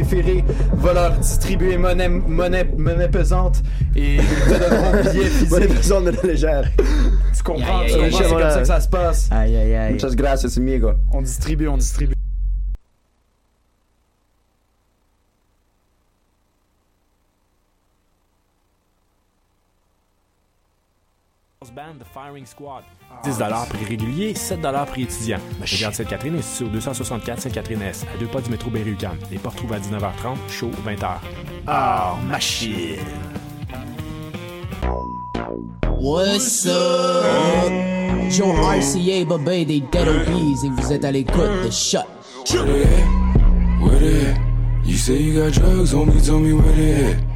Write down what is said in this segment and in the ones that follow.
préférés va leur distribuer monnaie, monnaie, monnaie pesante et ils te donneront billets physiques. Monnaie pesante, monnaie légère. Tu comprends, tu comprends, c'est comme ça que ça se passe. Aïe, aïe, aïe. Muchas gracias, amigo. On distribue, on distribue. Band The Firing Squad. 10 prix régulier, 7 prix étudiant. Regarde Sainte-Catherine est situé au 264 Sainte-Catherine-S, à deux pas du métro Berry-UQAM. Les portes trouvent à 19h30, chaud 20h. Ah, machine! What's up? Joe RCA, Bobé des Dead Obies et vous êtes à l'écoute de Shut. Where they at? Where they at? You say you got drugs, homie, tell me where they at.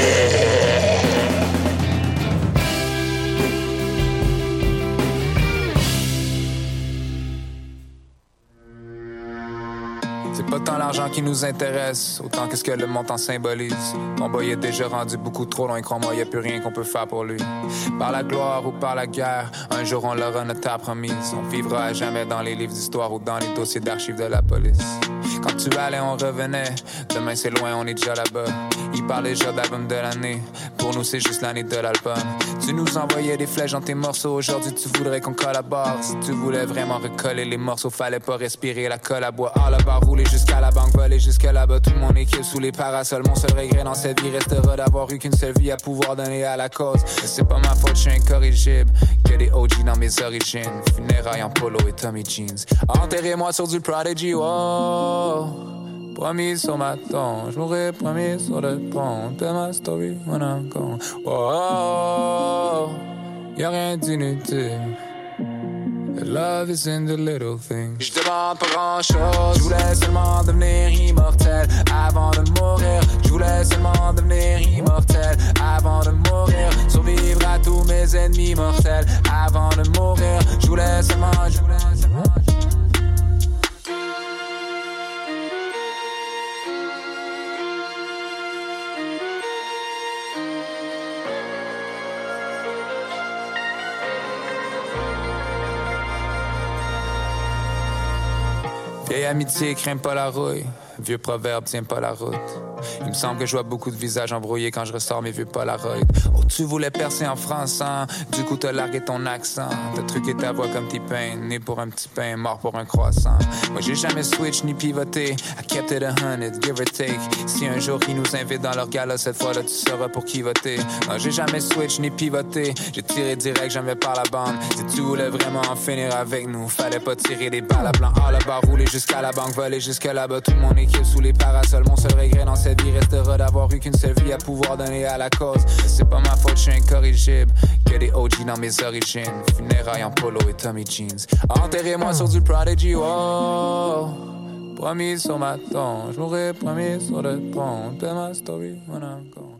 Pas l'argent qui nous intéresse, autant que ce que le montant symbolise. Mon boy est déjà rendu beaucoup trop loin, crois-moi, y a plus rien qu'on peut faire pour lui. Par la gloire ou par la guerre, un jour on l'aura notre promise. On vivra à jamais dans les livres d'histoire ou dans les dossiers d'archives de la police. Quand tu allais, on revenait. Demain c'est loin, on est déjà là-bas. Il parle déjà d'album de l'année. Pour nous, c'est juste l'année de l'album. Tu nous envoyais des flèches dans tes morceaux. Aujourd'hui, tu voudrais qu'on collabore. Si tu voulais vraiment recoller les morceaux, fallait pas respirer la colle à bois. La barre, rouler jusqu'à la banque, voler jusque là-bas. Toute mon équipe sous les parasols. Mon seul regret dans cette vie restera d'avoir eu qu'une seule vie à pouvoir donner à la cause. C'est pas ma faute, je suis incorrigible. Que des OG dans mes origines. Funérailles en polo et Tommy Jeans. Enterrez-moi sur du Prodigy, oh. Promis sur ma tombe, je mourrai promis sur le pont. Tell my story I'm gone. Oh, y'a rien d'inutile. The love is in the little things. Je demande pas grand chose. Je voulais seulement devenir immortel avant de mourir. Je voulais seulement devenir immortel avant de mourir. Survivre à tous mes ennemis mortels avant de mourir. Je voulais seulement, je voulais seulement. Vieille amitié craint pas la rouille. Vieux proverbe tient pas la route. Il me semble que je vois beaucoup de visages embrouillés quand je ressors mes vieux Polaroid. Oh, tu voulais percer en France, hein? Du coup, t'as largué ton accent. T'as truqué ta voix comme T-Pain. Né pour un petit pain, mort pour un croissant. Moi, j'ai jamais switch ni pivoté. I kept it a hundred, give or take. Si un jour ils nous invitent dans leur gala, cette fois-là, tu sauras pour qui voter. Non, j'ai jamais switch ni pivoté. J'ai tiré direct, jamais par la bande. Si tu voulais vraiment en finir avec nous, fallait pas tirer des balles à blanc. À la barre, rouler jusqu'à la banque, voler jusque là-bas. Tout sous les parasols. Mon seul regret dans cette vie restera d'avoir eu qu'une seule vie à pouvoir donner à la cause. C'est pas ma faute, je suis incorrigible. Que des OG dans mes origines. Funérailles en polo et Tommy Jeans. Enterrez-moi sur du Prodigy, oh. Promis sur ma tombe, je mourrai promis sur le pont. Tell my story when I'm gone.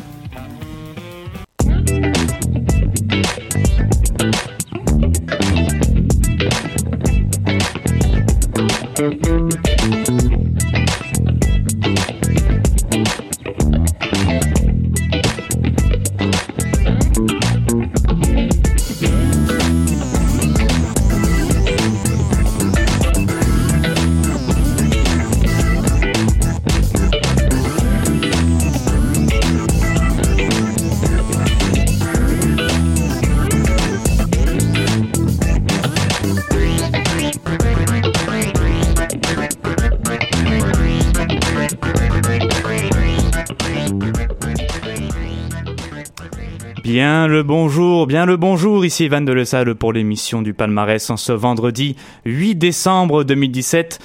Le bonjour, bien le bonjour, ici Ivan de Le Salle pour l'émission du palmarès en ce vendredi 8 décembre 2017.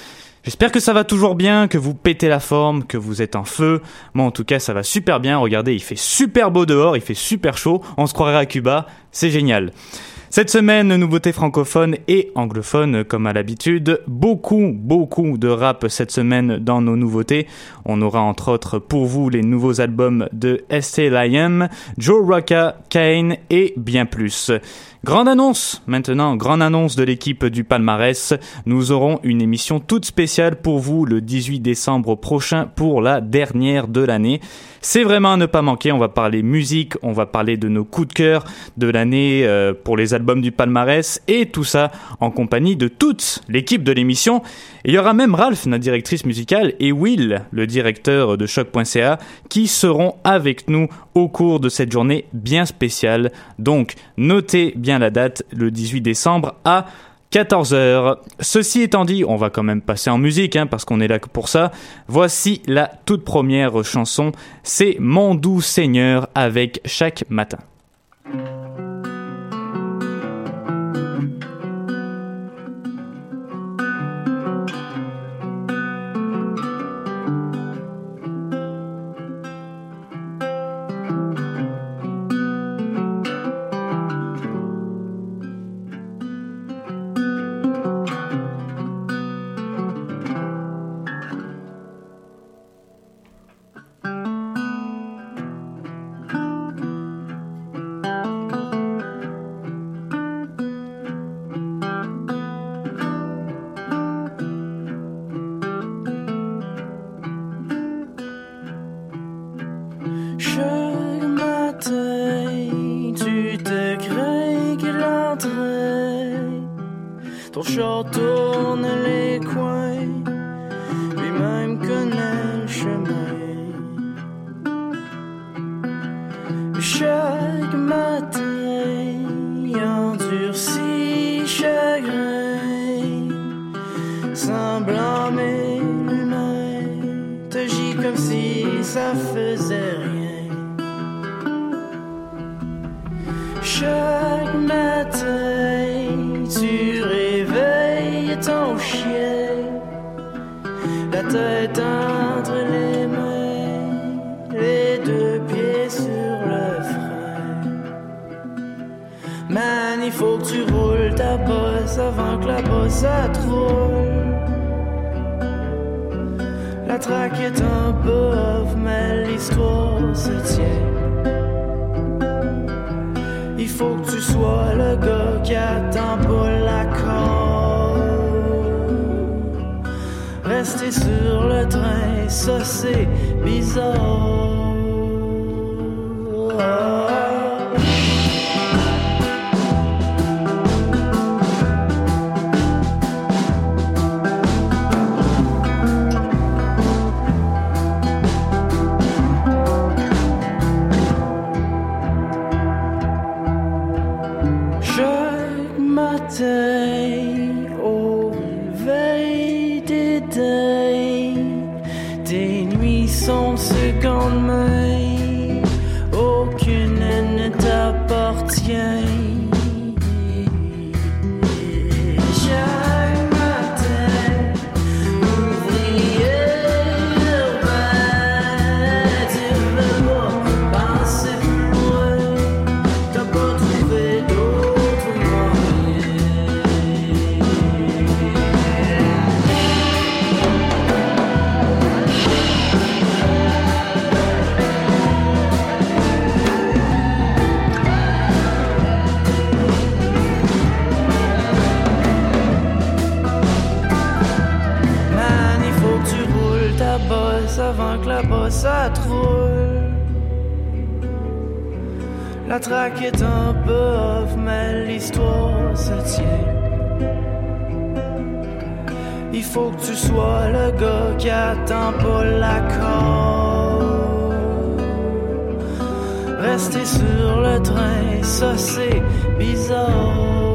J'espère que ça va toujours bien, que vous pétez la forme, que vous êtes en feu. Moi en tout cas ça va super bien, regardez il fait super beau dehors, il fait super chaud, on se croirait à Cuba, c'est génial. Cette semaine, nouveautés francophones et anglophones comme à l'habitude. Beaucoup, beaucoup de rap cette semaine dans nos nouveautés. On aura entre autres pour vous les nouveaux albums de Estée Liam, Joe Rocca, Kane et bien plus. Grande annonce maintenant, grande annonce de l'équipe du palmarès. Nous aurons une émission toute spéciale pour vous le 18 décembre prochain pour la dernière de l'année. C'est vraiment à ne pas manquer. On va parler musique, on va parler de nos coups de cœur de l'année euh, pour les albums du palmarès et tout ça en compagnie de toute l'équipe de l'émission. Il y aura même Ralph, notre directrice musicale, et Will, le directeur de choc.ca, qui seront avec nous au cours de cette journée bien spéciale. Donc, notez bien la date, le 18 décembre à 14h. Ceci étant dit, on va quand même passer en musique, hein, parce qu'on est là pour ça. Voici la toute première chanson, c'est Mon doux Seigneur avec chaque matin. s'inquiète un peu, mais l'histoire se tient. Il faut que tu sois le gars qui attend pour l'accord. Rester sur le train, ça c'est bizarre. ça troule. La traque est un peu mais l'histoire se tient. Il faut que tu sois le gars qui attend pas l'accord. Rester sur le train, ça c'est bizarre.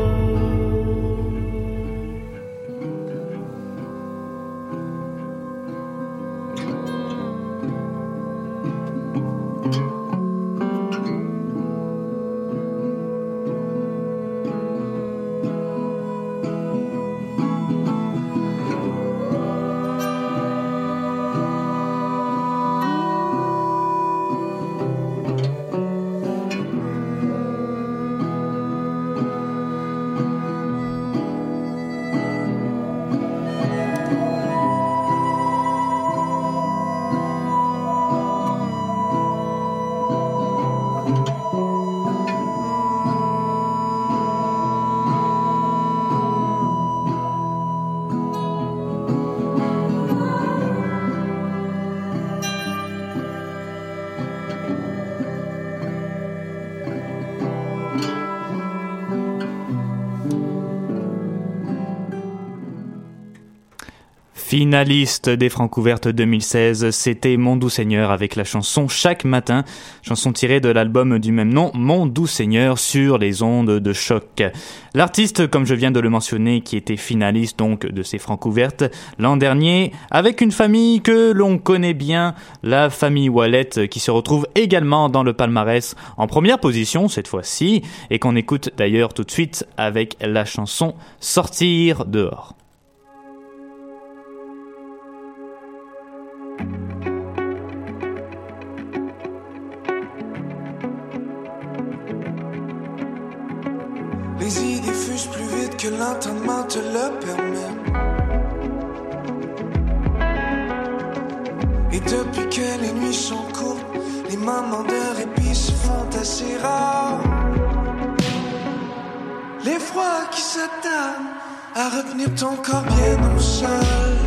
Finaliste des Francs ouvertes 2016, c'était Mon Doux Seigneur avec la chanson Chaque matin, chanson tirée de l'album du même nom, Mon Doux Seigneur, sur les ondes de choc. L'artiste, comme je viens de le mentionner, qui était finaliste donc de ces Francs ouvertes l'an dernier, avec une famille que l'on connaît bien, la famille Wallet, qui se retrouve également dans le palmarès en première position cette fois-ci, et qu'on écoute d'ailleurs tout de suite avec la chanson Sortir dehors. L'entendement te le permet. Et depuis que les nuits sont courtes, les moments de répit se font assez rares. Les froids qui s'attardent à retenir ton corps bien au sol.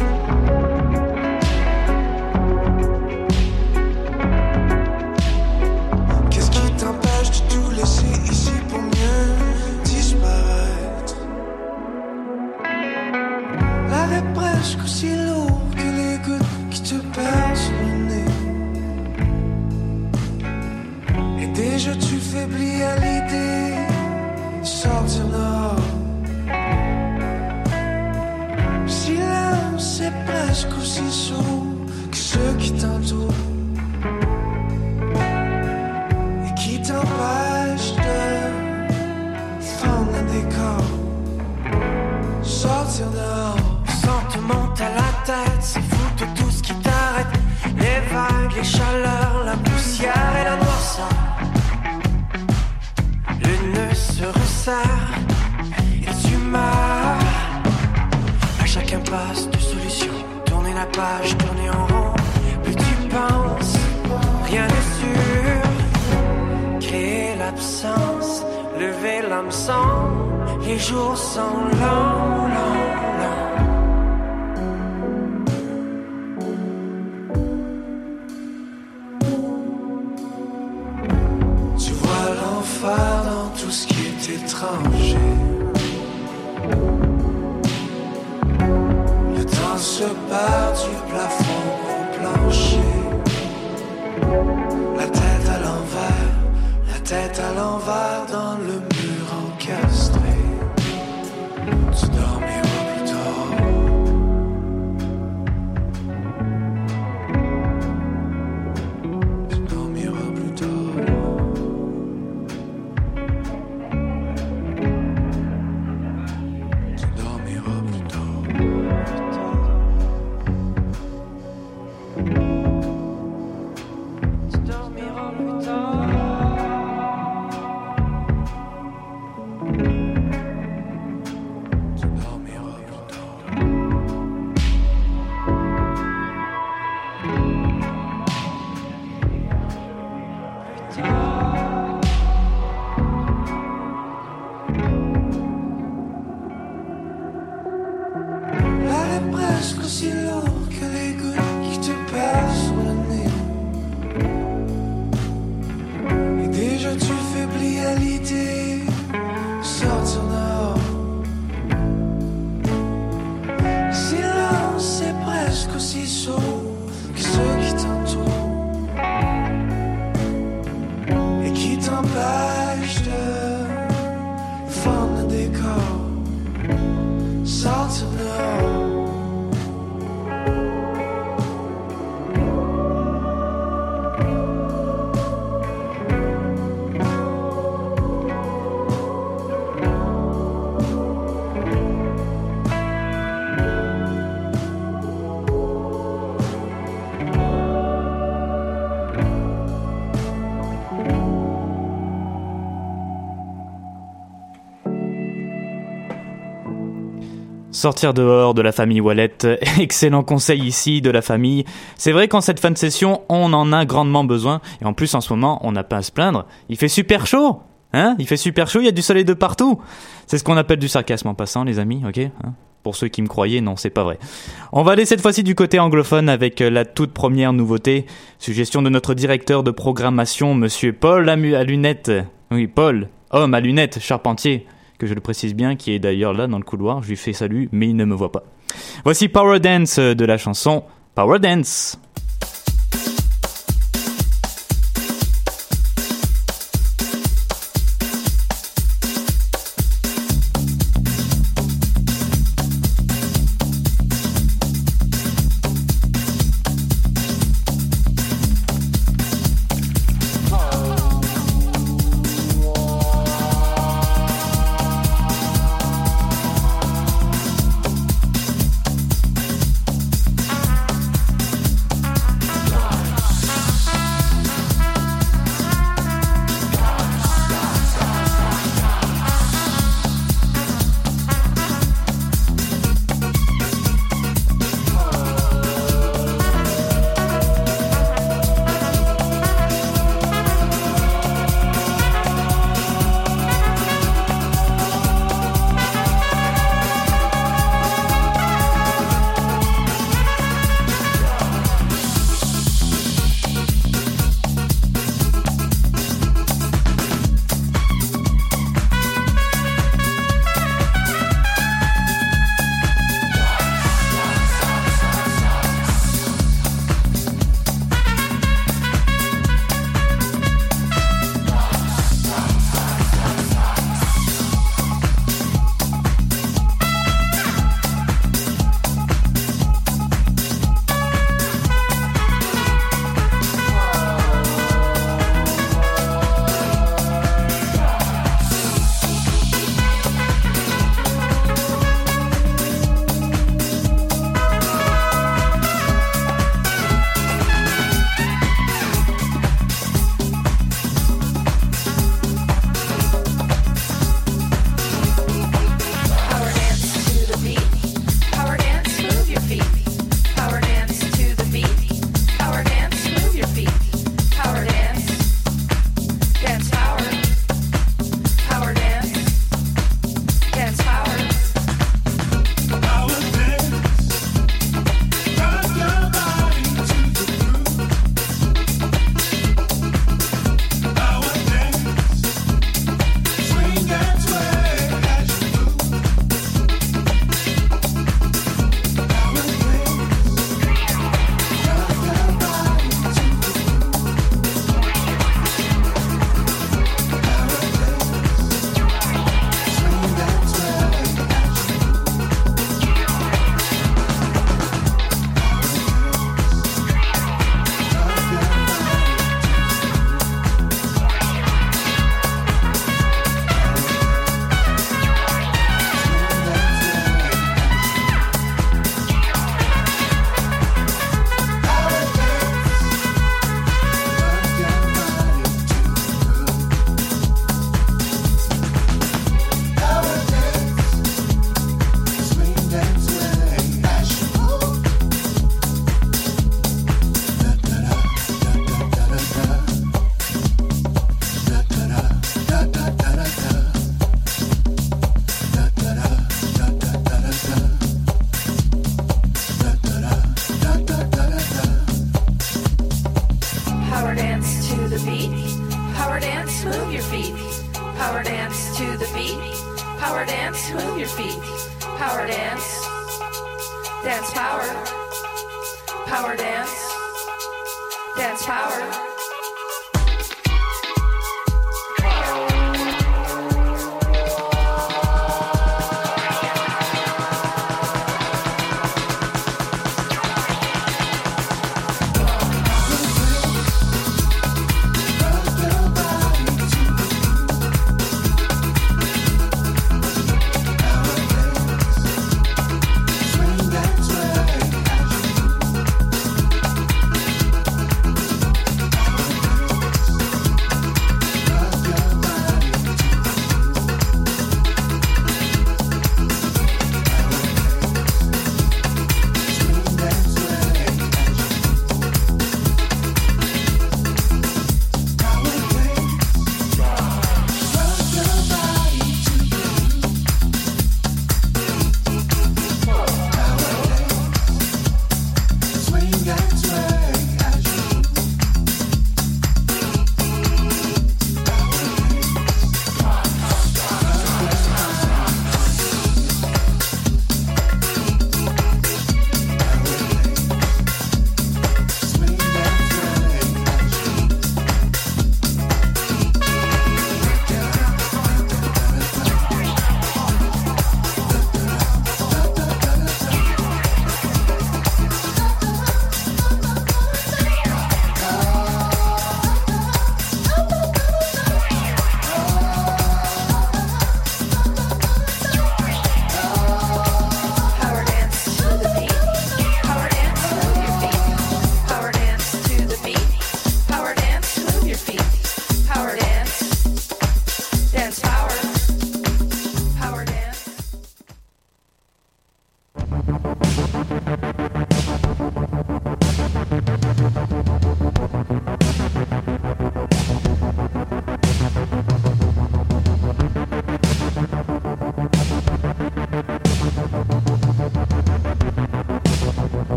Tête à l'envers dans le mur encastré. Tu dormiras Sortir dehors de la famille Wallet, excellent conseil ici de la famille. C'est vrai qu'en cette fin de session, on en a grandement besoin. Et en plus, en ce moment, on n'a pas à se plaindre. Il fait super chaud Hein? Il fait super chaud, il y a du soleil de partout C'est ce qu'on appelle du sarcasme en passant, les amis, ok? Hein? Pour ceux qui me croyaient, non, c'est pas vrai. On va aller cette fois-ci du côté anglophone avec euh, la toute première nouveauté. Suggestion de notre directeur de programmation, monsieur Paul à, à lunettes. Oui, Paul, homme à lunettes, charpentier que je le précise bien, qui est d'ailleurs là dans le couloir. Je lui fais salut, mais il ne me voit pas. Voici Power Dance de la chanson Power Dance.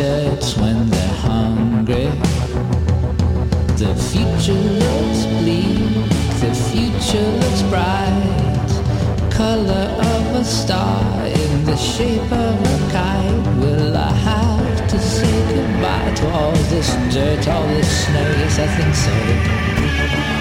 shirts when they're hungry. The future looks bleak, the future looks bright. Color of a star in the shape of a kite. Will I have to say goodbye to all this dirt, all this snow? Yes, I think so.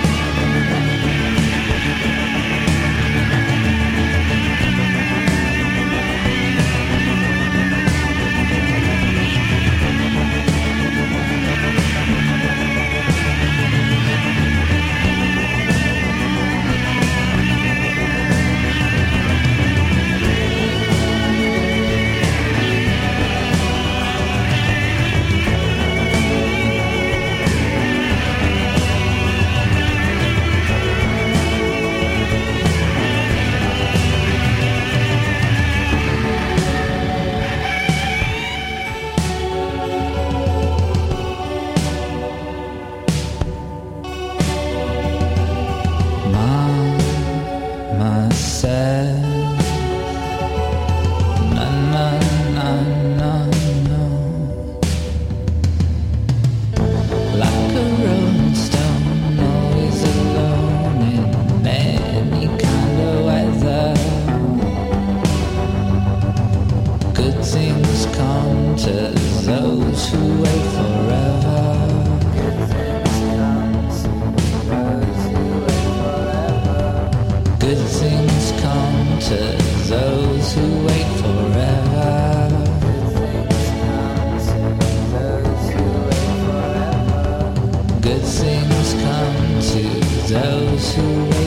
Good things come to those who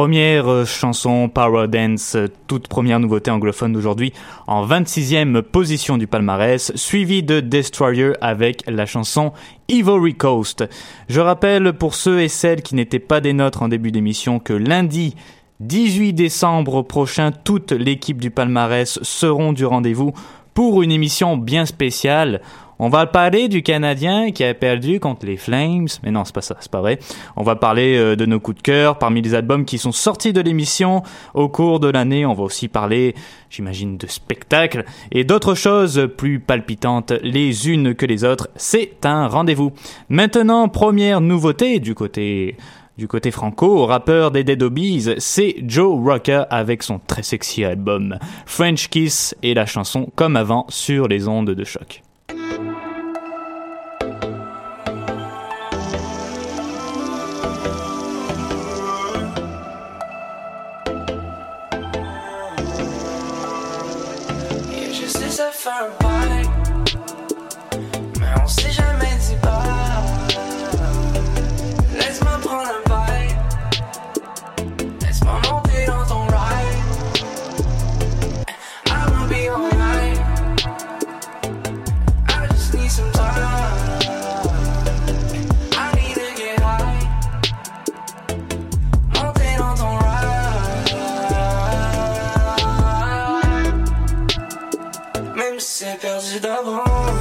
première euh, chanson Power Dance, euh, toute première nouveauté anglophone d'aujourd'hui, en 26e position du palmarès, suivie de Destroyer avec la chanson Ivory Coast. Je rappelle pour ceux et celles qui n'étaient pas des nôtres en début d'émission que lundi, 18 décembre prochain, toute l'équipe du palmarès seront du rendez-vous pour une émission bien spéciale. On va parler du Canadien qui a perdu contre les Flames. Mais non, c'est pas ça, c'est pas vrai. On va parler euh, de nos coups de cœur parmi les albums qui sont sortis de l'émission au cours de l'année. On va aussi parler, j'imagine, de spectacles et d'autres choses plus palpitantes les unes que les autres. C'est un rendez-vous. Maintenant, première nouveauté du côté du côté franco, rappeur des Dead Obies, c'est Joe Rocker avec son très sexy album French Kiss et la chanson Comme avant sur les ondes de choc. C'est perdu d'avance.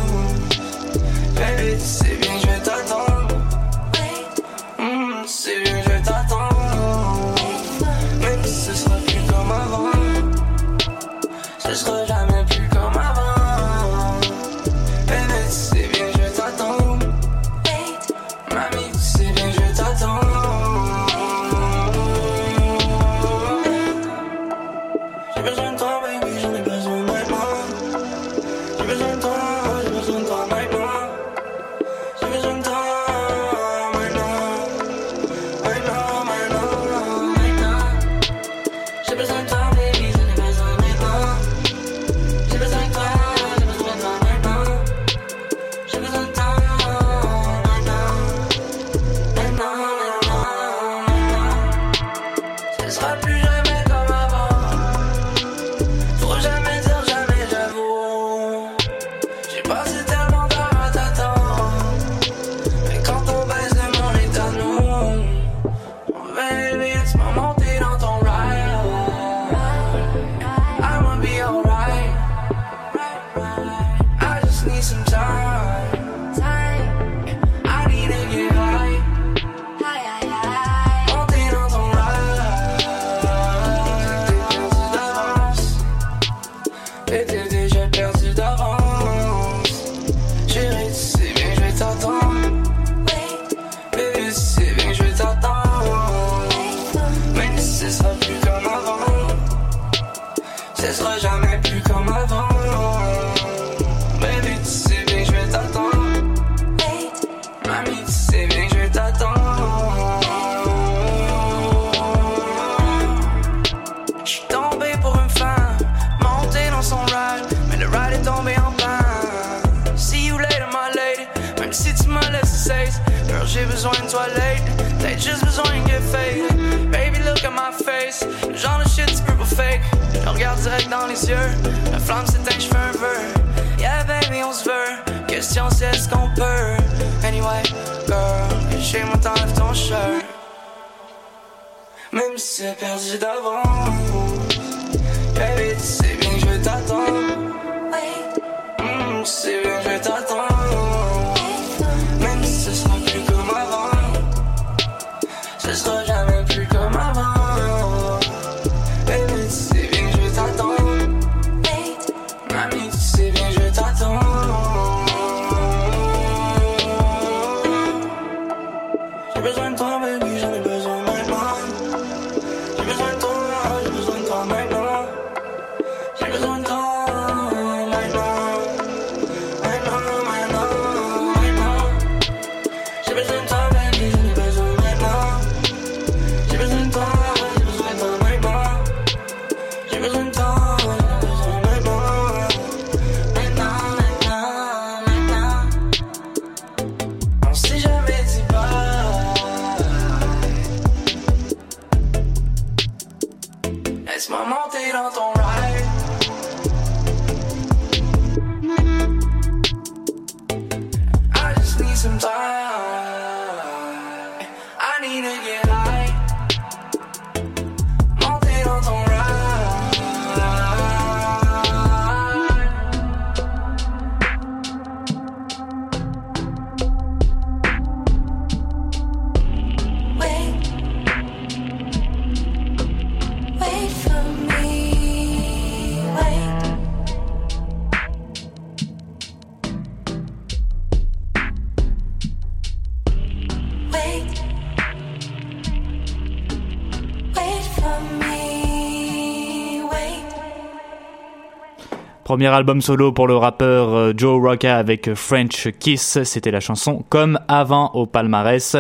Premier album solo pour le rappeur euh, Joe Rocca avec French Kiss, c'était la chanson Comme avant au palmarès.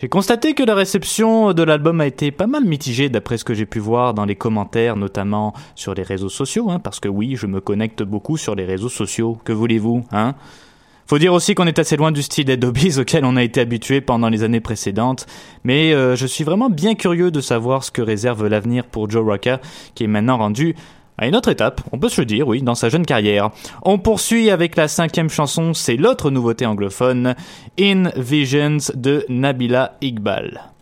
J'ai constaté que la réception de l'album a été pas mal mitigée d'après ce que j'ai pu voir dans les commentaires, notamment sur les réseaux sociaux, hein, parce que oui, je me connecte beaucoup sur les réseaux sociaux. Que voulez-vous, hein? Faut dire aussi qu'on est assez loin du style Dead Obies auquel on a été habitué pendant les années précédentes, mais euh, je suis vraiment bien curieux de savoir ce que réserve l'avenir pour Joe Rocca, qui est maintenant rendu à une autre étape, on peut se le dire, oui, dans sa jeune carrière. On poursuit avec la cinquième chanson, c'est l'autre nouveauté anglophone, In Visions de Nabila Iqbal.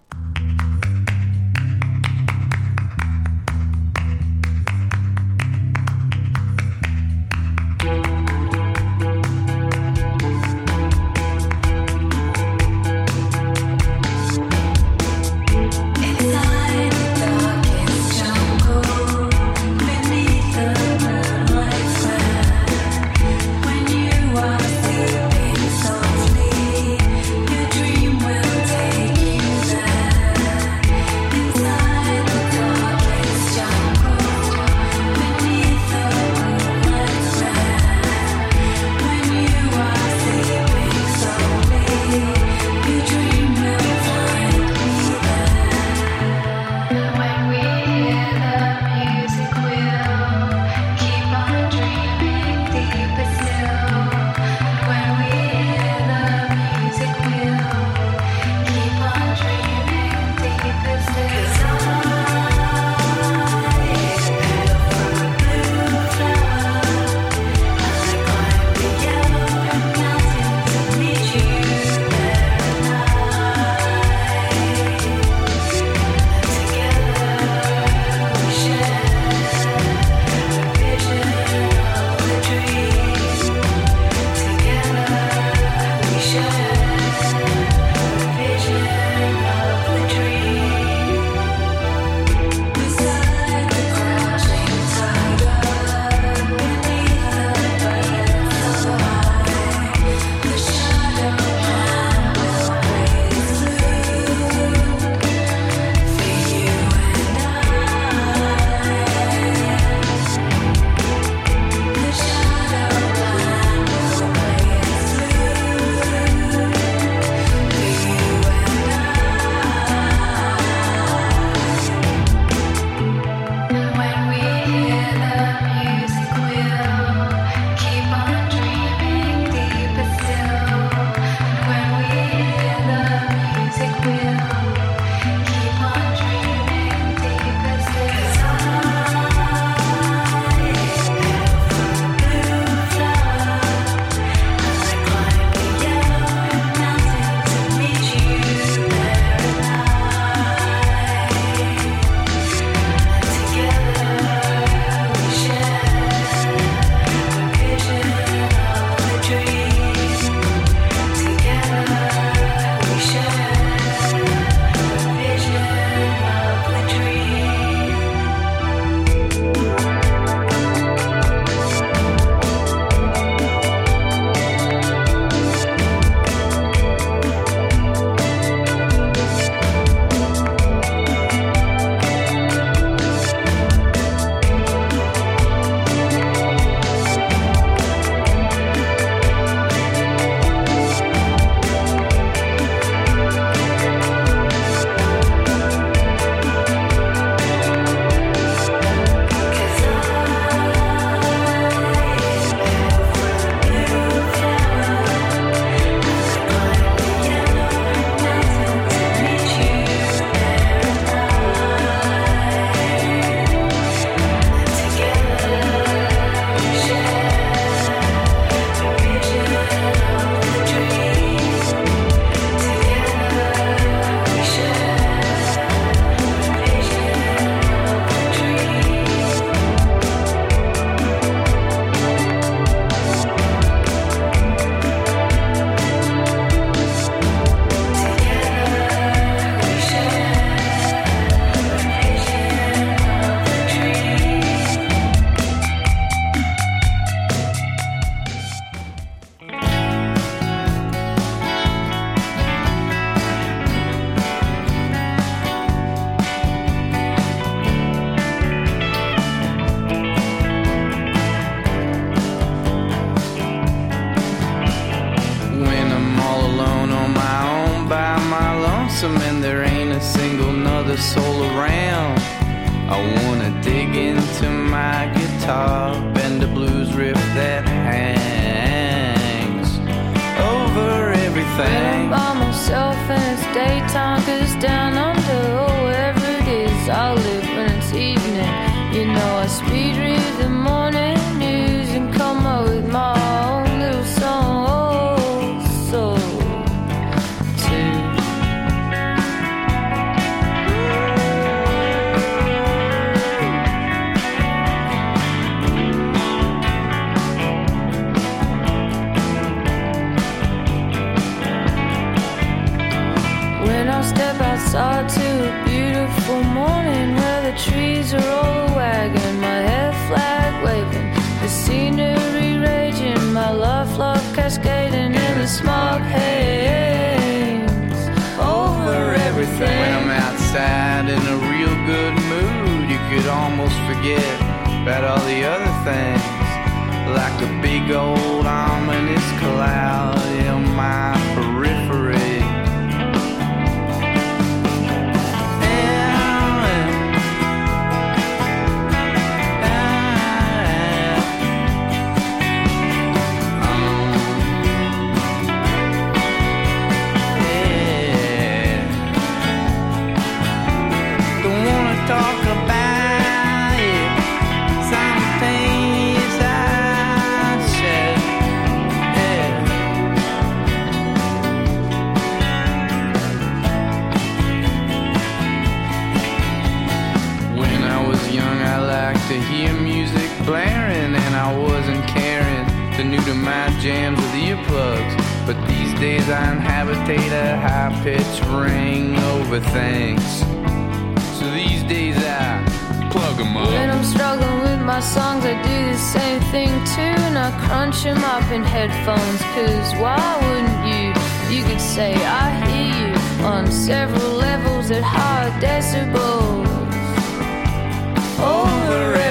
go jams with earplugs. But these days I inhabitate a high pitched ring over things. So these days I plug them up. When I'm struggling with my songs, I do the same thing too. And I crunch them up in headphones, cause why wouldn't you? You could say, I hear you on several levels at high decibels. Over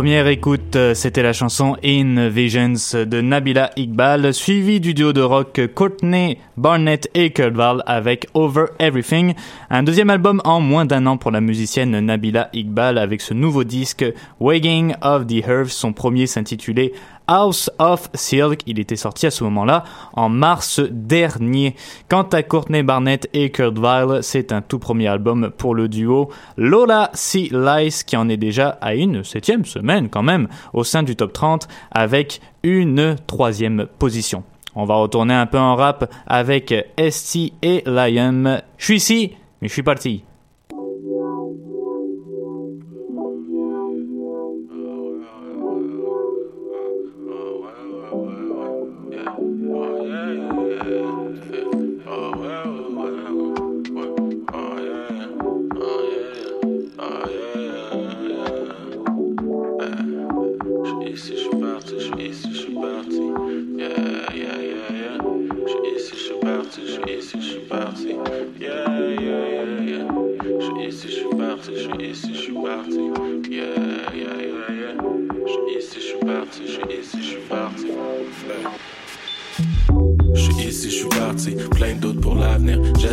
première écoute, euh, c'était la chanson In Visions de Nabila Iqbal, suivi du duo de rock Courtney Barnett et Kurt Val avec Over Everything, un deuxième album en moins d'un an pour la musicienne Nabila Iqbal avec ce nouveau disque Wagging of the Herbs, son premier s'intitulait House of Silk. Il était sorti à ce moment-là en mars dernier. Quant à Courtney Barnett et Kurt Vile, c'est un tout premier album pour le duo Lola C. Lice qui en est déjà à une septième semaine quand même au sein du top 30 avec une troisième position. On va retourner un peu en rap avec ST et Lion. Je suis ici, mais je suis parti.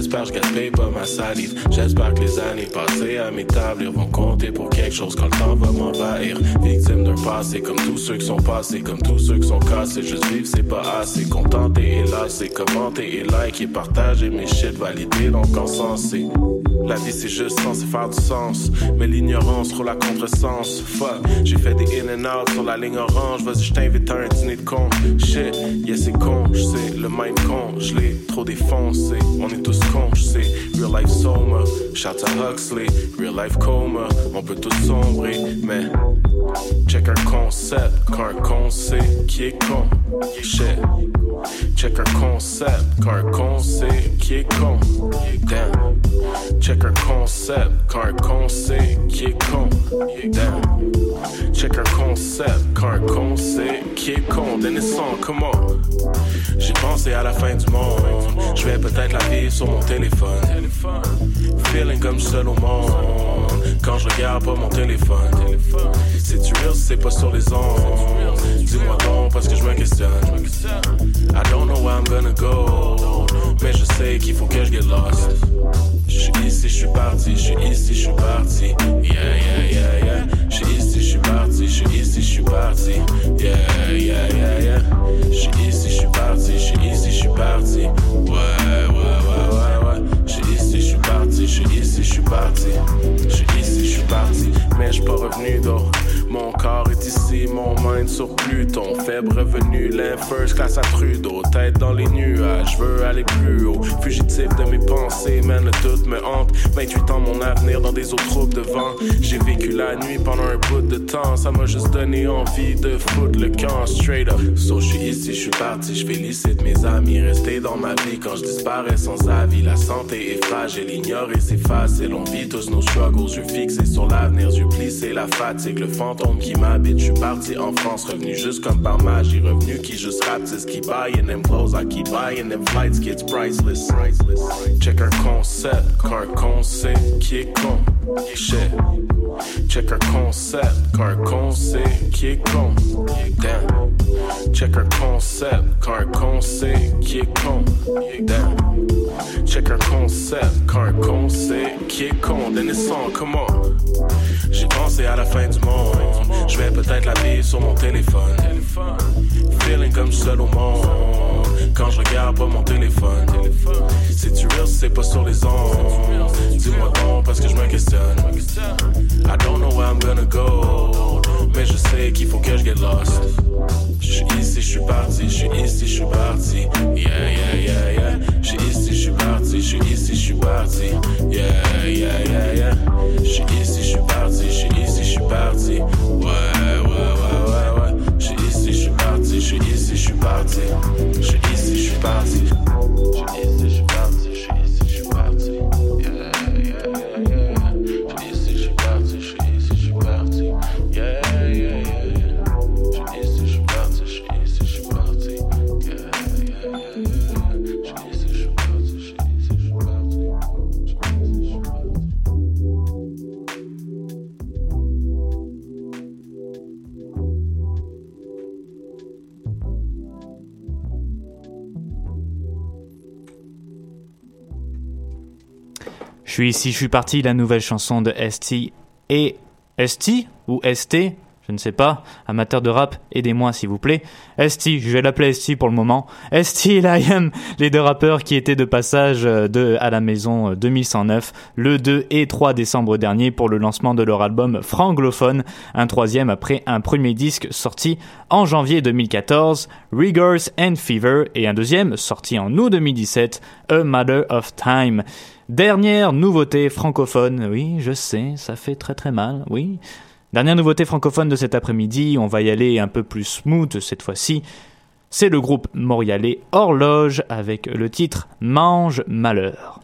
J'espère que je gaspille pas ma salive. J'espère que les années passées à mes tables vont compter pour quelque chose quand le temps va m'envahir. Victime d'un passé, comme tous ceux qui sont passés, comme tous ceux qui sont cassés. Juste vivre, c'est pas assez. Contenté et lassé, commenter et like et partager mes shit validés, donc encensé. La vie c'est juste censé faire du sens. Mais l'ignorance trop la contresens. Fuck, j'ai fait des in and out sur la ligne orange. Vas-y je t'invite à un dîner de con. Shit, yeah c'est con, j'sais Le mind con, j'l'ai trop défoncé On est tous cons, j'sais Real life soma, shout à Huxley. Real life coma, on peut tous sombrer. Mais Check un concept, quand un con sait qui est con. Shit Check un concept, quand un con sait qui est con. Damn. Check un concept, quand un con sait qui est con. Damn. Check un concept, quand un con sait qui est con. Then it's on, come on. J'ai pensé à la fin du monde. Je vais peut-être la vivre sur mon téléphone. Feeling comme seul au monde Quand je regarde pas mon téléphone. C'est tu real, c'est pas sur les ondes. Dis-moi donc parce que je me questionne. I don't know where I'm gonna go. Mais je sais qu'il faut que je get lost. Je suis ici, je suis parti, je suis ici, je suis parti. Yeah, yeah, yeah, yeah. Je suis ici, je suis parti, je suis ici, je suis parti. Yeah, yeah, yeah, yeah. Je suis ici, je suis parti, je suis ici, je suis parti. Ouais, ouais, ouais, ouais, je suis ici, je suis parti. Je suis ici, je suis parti. Mais je pas revenu d'eau Mon corps est ici, mon mind sur Pluton. Faible revenu, l'air first class à Trudeau. Tête dans les nuages, je veux aller plus haut. Fugitif de mes pensées, man, le doute me hante 28 ans, mon avenir dans des eaux troupes de vent. J'ai vécu la nuit pendant un bout de temps. Ça m'a juste donné envie de foutre le camp straight up. So je suis ici, je suis parti, je félicite mes amis Rester dans ma vie. Quand je disparais sans avis La santé est fragile, ignorer c'est facile On vit tous nos struggles, yeux fixés sur l'avenir Yeux plissés, la fatigue, le fantôme qui m'habite. Je suis parti en France, revenu juste comme par magie Revenu qui juste rapetisse, qui buying them clothes I keep buying them flights, kids priceless. Check un concept, quand un con sait qui est con Shit Check un concept, quand un con sait qui est con. Check un concept, quand un con sait qui est con. Check un concept, quand un con sait qui est con. Come on J'ai pensé à la fin du monde. Je vais peut-être la vivre sur mon téléphone. Feeling comme seul au monde. Quand je regarde pas mon téléphone. C'est tu real, c'est pas sur les ondes Parce que je me questionne I don't know where I'm gonna go Mais je sais qu'il faut que je get lost Je suis ici, je suis parti, je suis ici, je suis parti Yeah, yeah, yeah, yeah Je suis ici, je suis parti, je suis ici, je suis parti Yeah, yeah, yeah, yeah Je suis ici, je suis parti, je suis ici, je suis parti Ouais, ouais, ouais, ouais, ouais Je suis ici, je suis parti, je suis ici, je suis parti Je suis ici, je suis parti Je suis ici, suis ici, je suis parti, la nouvelle chanson de ST et ST ou ST je ne sais pas, amateur de rap, aidez-moi s'il vous plaît. ST, je vais l'appeler ST pour le moment. ST et Liam, les deux rappeurs qui étaient de passage euh, à la maison euh, 2109 le 2 et 3 décembre dernier pour le lancement de leur album Franglophone, un troisième après un premier disque sorti en janvier 2014, Rigors and Fever, et un deuxième sorti en août 2017, A Matter of Time. Dernière nouveauté francophone, oui, je sais, ça fait très très mal, oui. Dernière nouveauté francophone de cet après-midi, on va y aller un peu plus smooth cette fois-ci. C'est le groupe montréalais Horloge avec le titre Mange Malheur.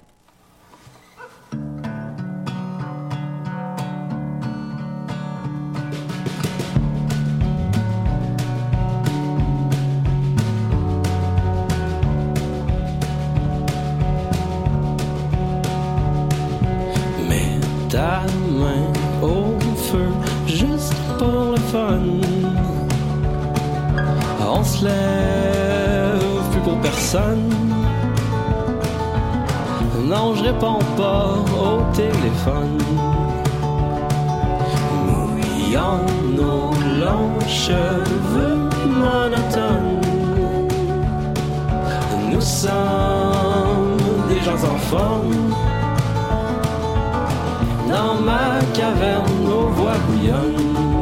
Lève plus pour personne. Non, je réponds pas au téléphone. Mouillons nos longs cheveux monotones. Nous sommes des gens en forme. Dans ma caverne, nos voix bouillonnent.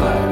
fire.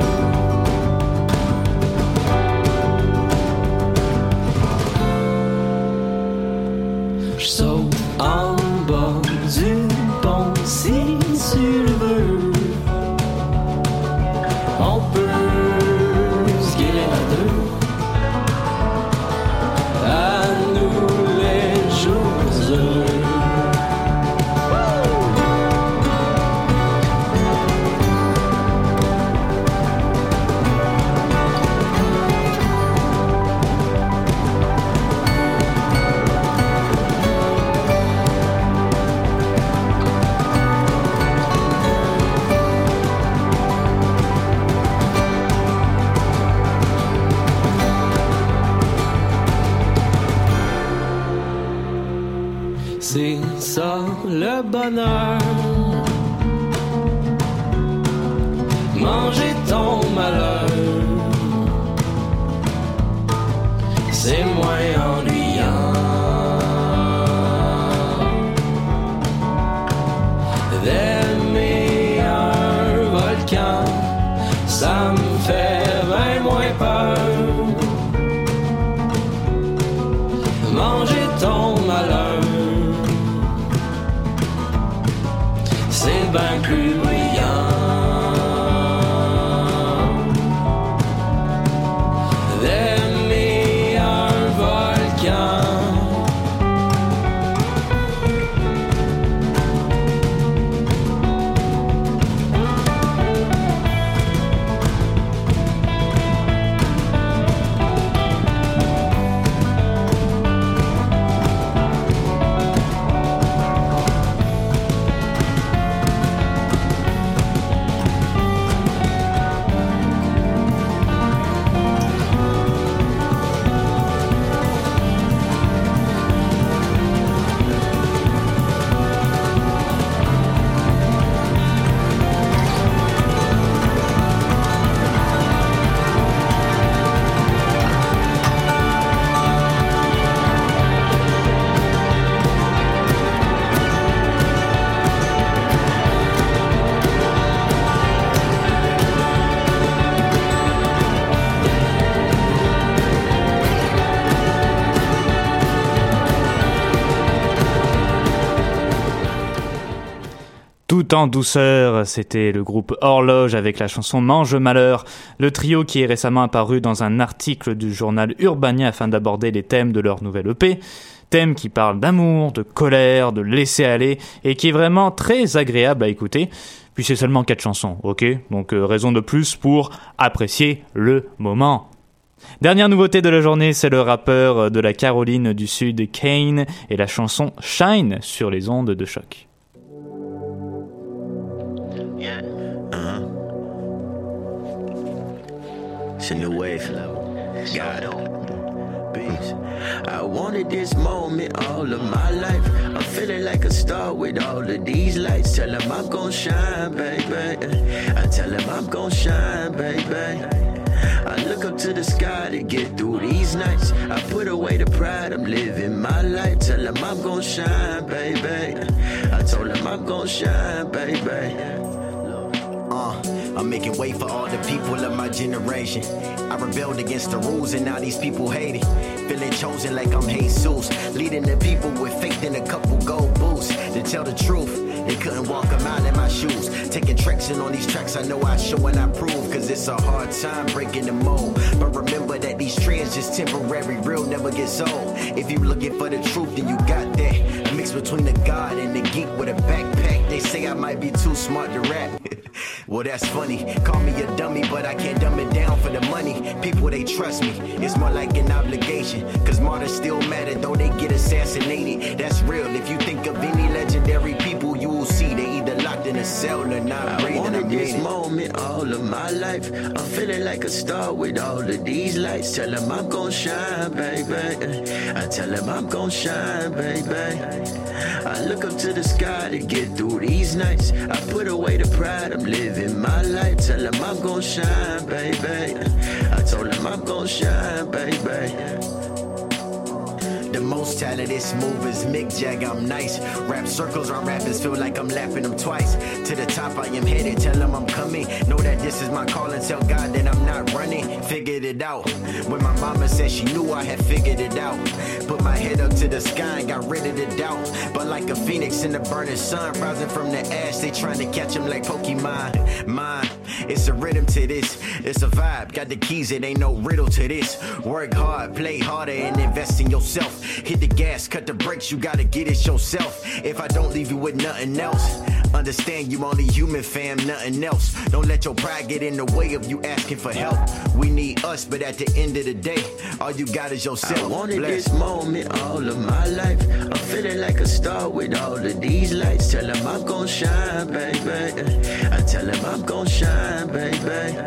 Tout douceur. C'était le groupe Horloge avec la chanson Mange Malheur, le trio qui est récemment apparu dans un article du journal Urbania afin d'aborder les thèmes de leur nouvelle EP. Thème qui parle d'amour, de colère, de laisser aller et qui est vraiment très agréable à écouter. Puis c'est seulement quatre chansons, ok? Donc euh, raison de plus pour apprécier le moment. Dernière nouveauté de la journée, c'est le rappeur de la Caroline du Sud, Kane, et la chanson Shine sur les ondes de choc. Yeah. Uh huh. It's a new wave. Got it. I wanted this moment all of my life. I'm feeling like a star with all of these lights. Tell them I'm gon' shine, baby. I tell them I'm gon' shine, baby. I look up to the sky to get through these nights. I put away the pride, I'm living my life. Tell them I'm gon' shine, baby. I told them I'm gon' shine, baby. Uh, I'm making way for all the people of my generation. I rebelled against the rules and now these people hate it. Feeling chosen like I'm Jesus. Leading the people with faith in a couple gold boosts. To tell the truth, they couldn't walk a mile in my shoes. Taking traction on these tracks, I know I show and I prove. Cause it's a hard time breaking the mold. But remember that these trends just temporary, real never gets old. If you looking for the truth, then you got that. Mix between the God and the geek with a backpack. They say I might be too smart to rap. well, that's funny. Call me a dummy, but I can't dumb it down for the money. People, they trust me. It's more like an obligation. Cause martyrs still matter, though they get assassinated. That's real. If you think of any legendary people, you will see they either locked in a cell or not I breathing. wanted I this it. moment all of my life. I'm feeling like a star with all of these lights. Tell them I'm gon' shine, baby. I tell them I'm gon' shine, baby. I look up to the sky to get through these nights. I put away the pride, I'm living my life. Tell them I'm gon' shine, baby. I told them I'm gon' shine, baby. The most talented is Mick Jagger, I'm nice. Rap circles around rappers feel like I'm lapping them twice. To the top I am headed, tell them I'm coming. Know that this is my call and tell God that I'm not running. Figured it out. When my mama said she knew I had figured it out. Put my head up to the sky and got rid of the doubt. But like a phoenix in the burning sun, rising from the ash, they trying to catch him like Pokemon. Mine, it's a rhythm to this. It's a vibe, got the keys, it ain't no riddle to this. Work hard, play harder, and invest in yourself. Hit the gas, cut the brakes, you gotta get it yourself. If I don't leave you with nothing else, understand you only human, fam, nothing else. Don't let your pride get in the way of you asking for help. We need us, but at the end of the day, all you got is yourself. I wanted Bless. this moment all of my life. I'm feeling like a star with all of these lights. Tell them I'm gon' shine, baby. I tell them I'm gon' shine, baby.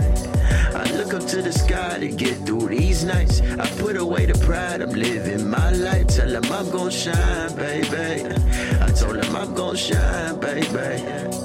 I look up to the sky to get through these nights. I put away the pride, I'm living my life. Tell them I'm gon' shine, baby. I told them I'm gon' shine, baby.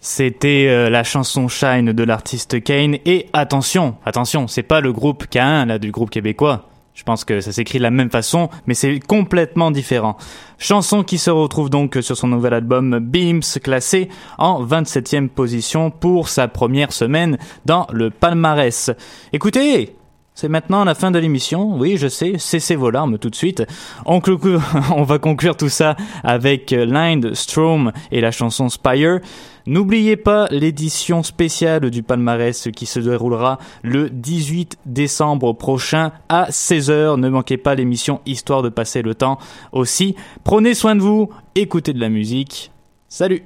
C'était euh, la chanson Shine de l'artiste Kane. Et attention, attention, c'est pas le groupe K1 là du groupe québécois. Je pense que ça s'écrit de la même façon, mais c'est complètement différent. Chanson qui se retrouve donc sur son nouvel album Beams, classé en 27e position pour sa première semaine dans le palmarès. Écoutez, c'est maintenant la fin de l'émission. Oui, je sais, cessez vos larmes tout de suite. On, on va conclure tout ça avec euh, Lind, Strom et la chanson Spire. N'oubliez pas l'édition spéciale du palmarès qui se déroulera le 18 décembre prochain à 16h. Ne manquez pas l'émission histoire de passer le temps aussi. Prenez soin de vous, écoutez de la musique. Salut